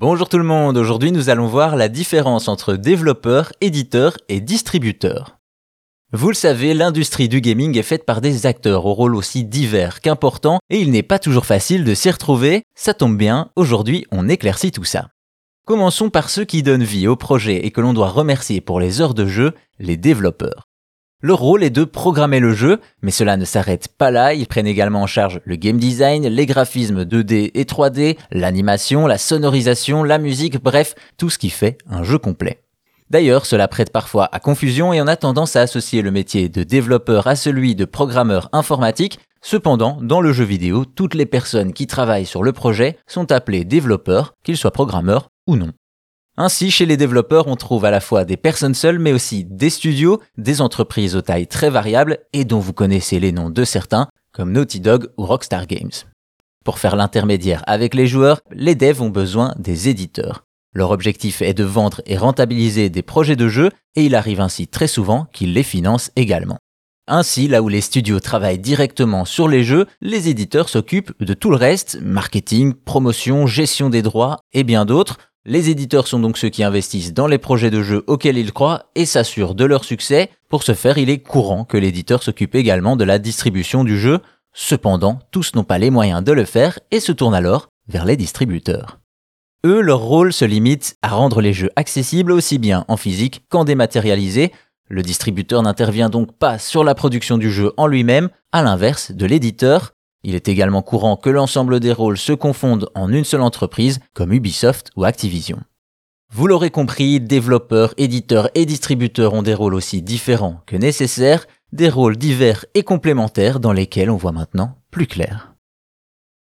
Bonjour tout le monde, aujourd'hui nous allons voir la différence entre développeur, éditeur et distributeur. Vous le savez, l'industrie du gaming est faite par des acteurs au rôle aussi divers qu'importants et il n'est pas toujours facile de s'y retrouver. Ça tombe bien, aujourd'hui on éclaircit tout ça. Commençons par ceux qui donnent vie au projet et que l'on doit remercier pour les heures de jeu, les développeurs. Leur rôle est de programmer le jeu, mais cela ne s'arrête pas là, ils prennent également en charge le game design, les graphismes 2D et 3D, l'animation, la sonorisation, la musique, bref, tout ce qui fait un jeu complet. D'ailleurs, cela prête parfois à confusion et on a tendance à associer le métier de développeur à celui de programmeur informatique. Cependant, dans le jeu vidéo, toutes les personnes qui travaillent sur le projet sont appelées développeurs, qu'ils soient programmeurs ou non. Ainsi, chez les développeurs, on trouve à la fois des personnes seules, mais aussi des studios, des entreprises aux tailles très variables et dont vous connaissez les noms de certains, comme Naughty Dog ou Rockstar Games. Pour faire l'intermédiaire avec les joueurs, les devs ont besoin des éditeurs. Leur objectif est de vendre et rentabiliser des projets de jeux et il arrive ainsi très souvent qu'ils les financent également. Ainsi, là où les studios travaillent directement sur les jeux, les éditeurs s'occupent de tout le reste, marketing, promotion, gestion des droits et bien d'autres, les éditeurs sont donc ceux qui investissent dans les projets de jeux auxquels ils croient et s'assurent de leur succès. Pour ce faire, il est courant que l'éditeur s'occupe également de la distribution du jeu. Cependant, tous n'ont pas les moyens de le faire et se tournent alors vers les distributeurs. Eux, leur rôle se limite à rendre les jeux accessibles aussi bien en physique qu'en dématérialisé. Le distributeur n'intervient donc pas sur la production du jeu en lui-même, à l'inverse de l'éditeur. Il est également courant que l'ensemble des rôles se confondent en une seule entreprise, comme Ubisoft ou Activision. Vous l'aurez compris, développeurs, éditeurs et distributeurs ont des rôles aussi différents que nécessaires, des rôles divers et complémentaires dans lesquels on voit maintenant plus clair.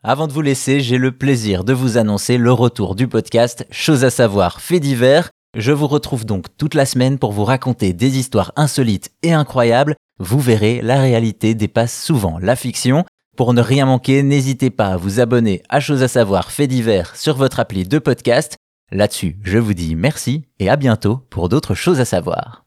Avant de vous laisser, j'ai le plaisir de vous annoncer le retour du podcast Chose à savoir, fait divers. Je vous retrouve donc toute la semaine pour vous raconter des histoires insolites et incroyables. Vous verrez, la réalité dépasse souvent la fiction. Pour ne rien manquer, n'hésitez pas à vous abonner à Chose à savoir fait divers sur votre appli de podcast. Là-dessus, je vous dis merci et à bientôt pour d'autres choses à savoir.